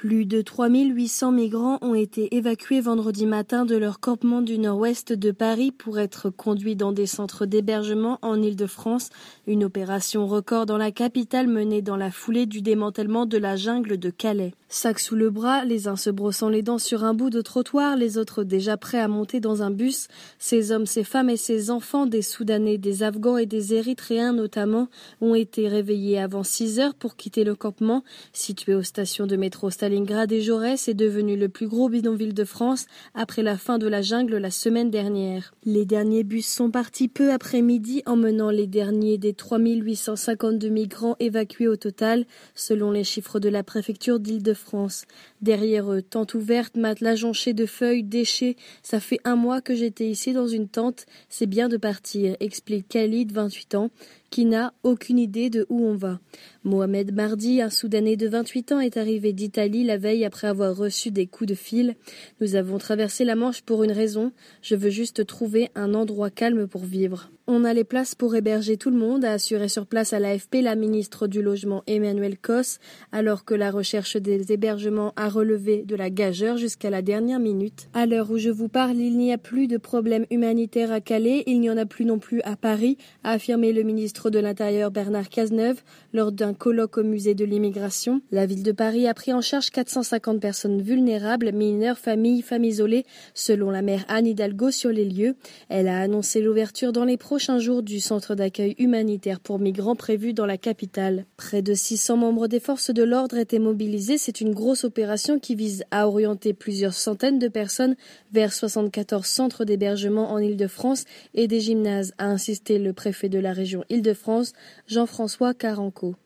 Plus de 3800 migrants ont été évacués vendredi matin de leur campement du nord-ouest de Paris pour être conduits dans des centres d'hébergement en Île-de-France, une opération record dans la capitale menée dans la foulée du démantèlement de la jungle de Calais. Sac sous le bras, les uns se brossant les dents sur un bout de trottoir, les autres déjà prêts à monter dans un bus, ces hommes, ces femmes et ces enfants, des Soudanais, des Afghans et des Érythréens notamment, ont été réveillés avant 6 heures pour quitter le campement, situé aux stations de métro Stalingrad et Jaurès est devenu le plus gros bidonville de France après la fin de la jungle la semaine dernière. Les derniers bus sont partis peu après midi emmenant les derniers des 3852 migrants évacués au total, selon les chiffres de la préfecture d'Île-de-France. Derrière eux, tente ouverte, matelas jonchés de feuilles, déchets. Ça fait un mois que j'étais ici dans une tente. C'est bien de partir, explique Khalid, 28 ans, qui n'a aucune idée de où on va. Mohamed Mardi, un Soudanais de 28 ans, est arrivé d'Italie la veille après avoir reçu des coups de fil. Nous avons traversé la Manche pour une raison. Je veux juste trouver un endroit calme pour vivre. On a les places pour héberger tout le monde, a assuré sur place à l'AFP la ministre du Logement Emmanuel Cos, alors que la recherche des hébergements a relevé de la gageure jusqu'à la dernière minute. À l'heure où je vous parle, il n'y a plus de problème humanitaire à Calais, il n'y en a plus non plus à Paris, a affirmé le ministre de l'Intérieur Bernard Cazeneuve lors d'un colloque au musée de l'immigration. La ville de Paris a pris en charge 450 personnes vulnérables, mineurs, familles, femmes isolées, selon la maire Anne Hidalgo sur les lieux. Elle a annoncé l'ouverture dans les prochains jours du centre d'accueil humanitaire pour migrants prévu dans la capitale. Près de 600 membres des forces de l'ordre étaient mobilisés. C'est une grosse opération qui vise à orienter plusieurs centaines de personnes vers 74 centres d'hébergement en Île-de-France et des gymnases, a insisté le préfet de la région Île-de-France, Jean-François Caranco.